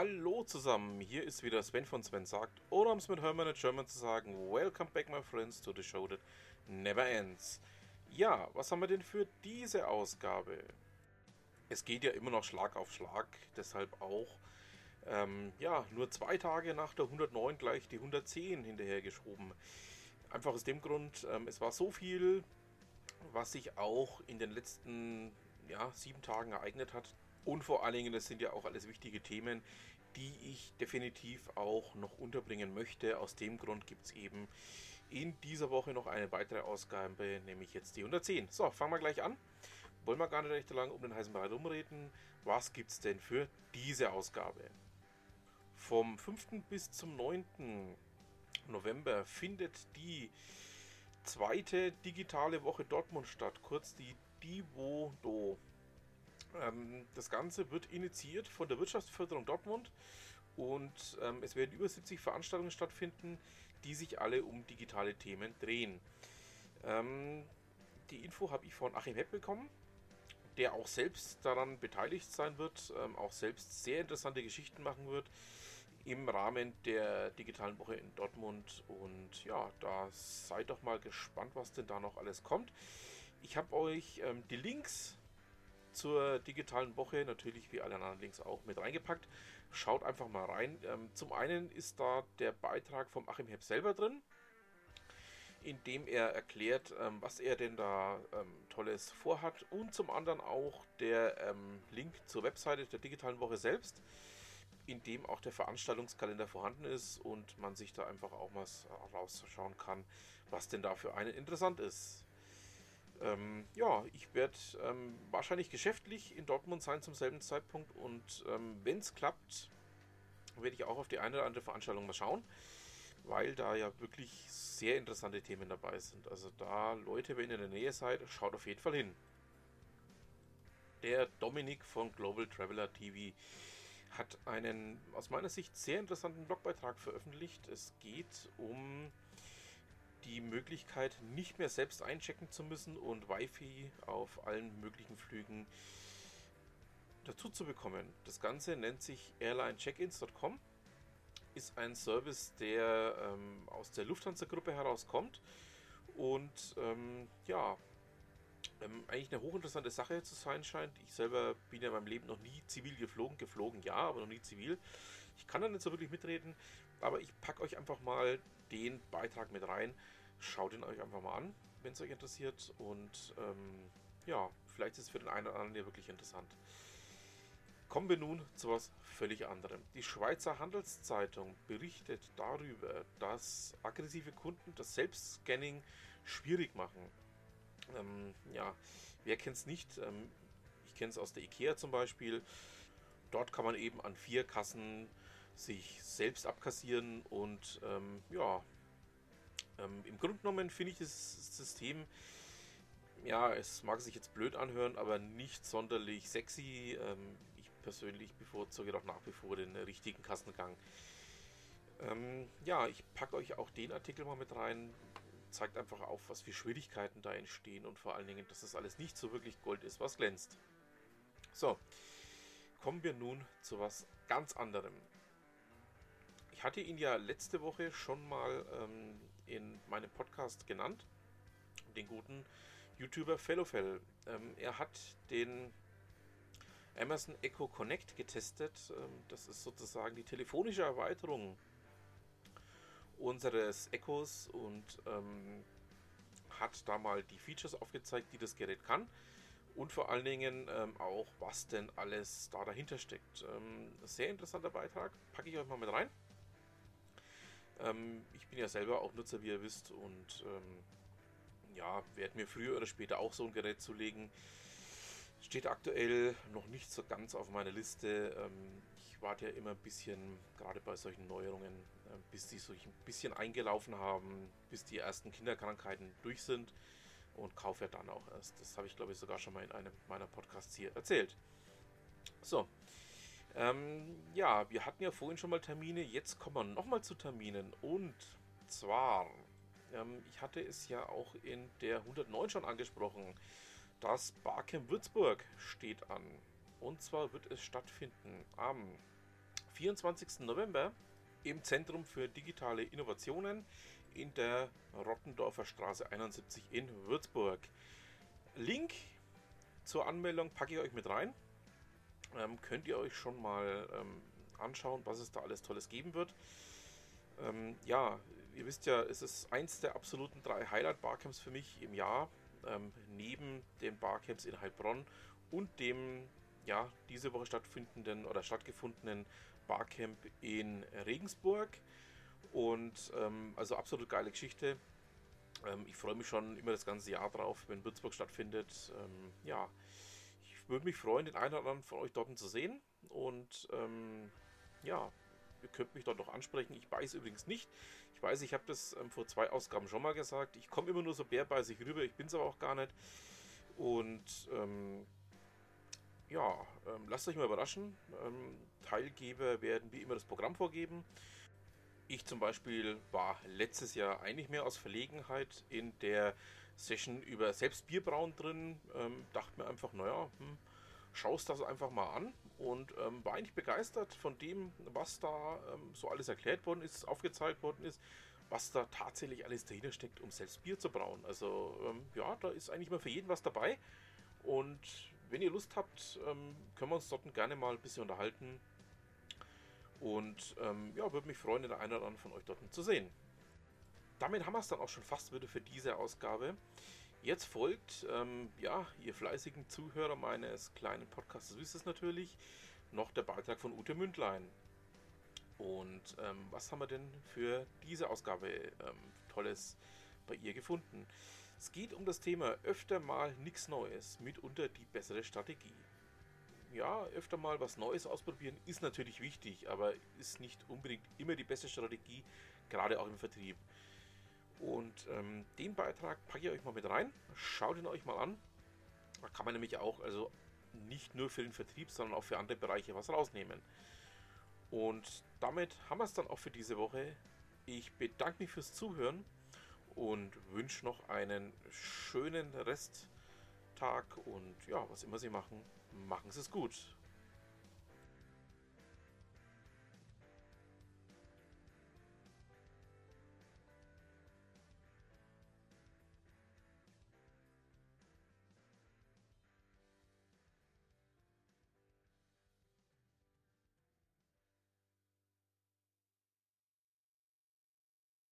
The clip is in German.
Hallo zusammen, hier ist wieder Sven von Sven sagt, oder um es mit Hermann in German zu sagen, Welcome back my friends to the show that never ends. Ja, was haben wir denn für diese Ausgabe? Es geht ja immer noch Schlag auf Schlag, deshalb auch ähm, ja, nur zwei Tage nach der 109 gleich die 110 hinterhergeschoben. Einfach aus dem Grund, ähm, es war so viel, was sich auch in den letzten ja, sieben Tagen ereignet hat, und vor allen Dingen, das sind ja auch alles wichtige Themen, die ich definitiv auch noch unterbringen möchte. Aus dem Grund gibt es eben in dieser Woche noch eine weitere Ausgabe, nämlich jetzt die 110. So, fangen wir gleich an. Wollen wir gar nicht recht lange um den heißen Brei rumreden. Was gibt es denn für diese Ausgabe? Vom 5. bis zum 9. November findet die zweite digitale Woche Dortmund statt, kurz die Divodo. Ähm, das Ganze wird initiiert von der Wirtschaftsförderung Dortmund und ähm, es werden über 70 Veranstaltungen stattfinden, die sich alle um digitale Themen drehen. Ähm, die Info habe ich von Achim Hepp bekommen, der auch selbst daran beteiligt sein wird, auch selbst sehr interessante Geschichten machen wird im Rahmen der digitalen Woche in Dortmund. Und ja, da seid doch mal gespannt, was denn da noch alles kommt. Ich habe euch ähm, die Links zur digitalen Woche, natürlich wie alle anderen Links auch mit reingepackt. Schaut einfach mal rein. Ähm, zum einen ist da der Beitrag vom Achim Hepp selber drin, in dem er erklärt, ähm, was er denn da ähm, Tolles vorhat und zum anderen auch der Link zur Webseite der digitalen Woche selbst in dem auch der Veranstaltungskalender vorhanden ist und man sich da einfach auch mal rausschauen kann, was denn da für einen interessant ist. Ähm, ja, ich werde ähm, wahrscheinlich geschäftlich in Dortmund sein zum selben Zeitpunkt und ähm, wenn es klappt, werde ich auch auf die eine oder andere Veranstaltung mal schauen, weil da ja wirklich sehr interessante Themen dabei sind. Also da Leute, wenn ihr in der Nähe seid, schaut auf jeden Fall hin. Der Dominik von Global Traveler TV hat einen aus meiner Sicht sehr interessanten Blogbeitrag veröffentlicht. Es geht um die Möglichkeit, nicht mehr selbst einchecken zu müssen und Wi-Fi auf allen möglichen Flügen dazu zu bekommen. Das Ganze nennt sich airlinecheckins.com, ist ein Service, der ähm, aus der Lufthansa-Gruppe herauskommt und ähm, ja, ähm, eigentlich eine hochinteressante Sache zu sein scheint. Ich selber bin ja in meinem Leben noch nie zivil geflogen. Geflogen ja, aber noch nie zivil. Ich kann da nicht so wirklich mitreden, aber ich packe euch einfach mal den Beitrag mit rein. Schaut ihn euch einfach mal an, wenn es euch interessiert. Und ähm, ja, vielleicht ist es für den einen oder anderen ja wirklich interessant. Kommen wir nun zu was völlig anderem. Die Schweizer Handelszeitung berichtet darüber, dass aggressive Kunden das Selbstscanning schwierig machen. Ähm, ja, wer kennt es nicht? Ähm, ich kenne es aus der IKEA zum Beispiel. Dort kann man eben an vier Kassen sich selbst abkassieren und ähm, ja, ähm, im Grunde genommen finde ich das System, ja, es mag sich jetzt blöd anhören, aber nicht sonderlich sexy. Ähm, ich persönlich bevorzuge doch nach wie vor den richtigen Kassengang. Ähm, ja, ich packe euch auch den Artikel mal mit rein, zeigt einfach auf, was für Schwierigkeiten da entstehen und vor allen Dingen, dass das alles nicht so wirklich Gold ist, was glänzt. So, kommen wir nun zu was ganz anderem. Ich hatte ihn ja letzte Woche schon mal ähm, in meinem Podcast genannt, den guten YouTuber Fellowfell. Ähm, er hat den Amazon Echo Connect getestet. Ähm, das ist sozusagen die telefonische Erweiterung unseres Echos und ähm, hat da mal die Features aufgezeigt, die das Gerät kann und vor allen Dingen ähm, auch, was denn alles da dahinter steckt. Ähm, sehr interessanter Beitrag, packe ich euch mal mit rein. Ähm, ich bin ja selber auch Nutzer, wie ihr wisst, und ähm, ja, werde mir früher oder später auch so ein Gerät zulegen. Steht aktuell noch nicht so ganz auf meiner Liste. Ähm, ich warte ja immer ein bisschen, gerade bei solchen Neuerungen, äh, bis die sich ein bisschen eingelaufen haben, bis die ersten Kinderkrankheiten durch sind und kaufe ja dann auch erst. Das habe ich glaube ich sogar schon mal in einem meiner Podcasts hier erzählt. So. Ähm, ja, wir hatten ja vorhin schon mal Termine, jetzt kommen wir nochmal zu Terminen und zwar, ähm, ich hatte es ja auch in der 109 schon angesprochen. Das Barcamp Würzburg steht an. Und zwar wird es stattfinden am 24. November im Zentrum für digitale Innovationen in der Rottendorfer Straße 71 in Würzburg. Link zur Anmeldung packe ich euch mit rein. Ähm, könnt ihr euch schon mal ähm, anschauen, was es da alles Tolles geben wird. Ähm, ja, ihr wisst ja, es ist eins der absoluten drei Highlight-Barcamps für mich im Jahr, ähm, neben den Barcamps in Heilbronn und dem ja, diese Woche stattfindenden oder stattgefundenen Barcamp in Regensburg. Und ähm, also absolut geile Geschichte. Ähm, ich freue mich schon immer das ganze Jahr drauf, wenn Würzburg stattfindet. Ja, würde mich freuen, den einen oder anderen von euch dort zu sehen. Und ähm, ja, ihr könnt mich dort noch ansprechen. Ich weiß übrigens nicht. Ich weiß, ich habe das ähm, vor zwei Ausgaben schon mal gesagt. Ich komme immer nur so bärbeißig rüber. Ich bin es aber auch gar nicht. Und ähm, ja, ähm, lasst euch mal überraschen. Ähm, Teilgeber werden wie immer das Programm vorgeben. Ich zum Beispiel war letztes Jahr eigentlich mehr aus Verlegenheit in der Session über Selbstbierbrauen drin. Ähm, dachte mir einfach, naja, hm, schaust das einfach mal an und ähm, war eigentlich begeistert von dem, was da ähm, so alles erklärt worden ist, aufgezeigt worden ist, was da tatsächlich alles dahinter steckt, um selbst Bier zu brauen. Also ähm, ja, da ist eigentlich mal für jeden was dabei und wenn ihr Lust habt, ähm, können wir uns dort gerne mal ein bisschen unterhalten. Und ähm, ja, würde mich freuen, den einen oder anderen von euch dort zu sehen. Damit haben wir es dann auch schon fast wieder für diese Ausgabe. Jetzt folgt, ähm, ja, ihr fleißigen Zuhörer meines kleinen Podcasts wisst es natürlich, noch der Beitrag von Ute Mündlein. Und ähm, was haben wir denn für diese Ausgabe ähm, Tolles bei ihr gefunden? Es geht um das Thema öfter mal nichts Neues, mitunter die bessere Strategie. Ja, öfter mal was Neues ausprobieren ist natürlich wichtig, aber ist nicht unbedingt immer die beste Strategie, gerade auch im Vertrieb. Und ähm, den Beitrag packe ich euch mal mit rein. Schaut ihn euch mal an. Da kann man nämlich auch, also nicht nur für den Vertrieb, sondern auch für andere Bereiche was rausnehmen. Und damit haben wir es dann auch für diese Woche. Ich bedanke mich fürs Zuhören und wünsche noch einen schönen Resttag und ja, was immer Sie machen, machen Sie es gut.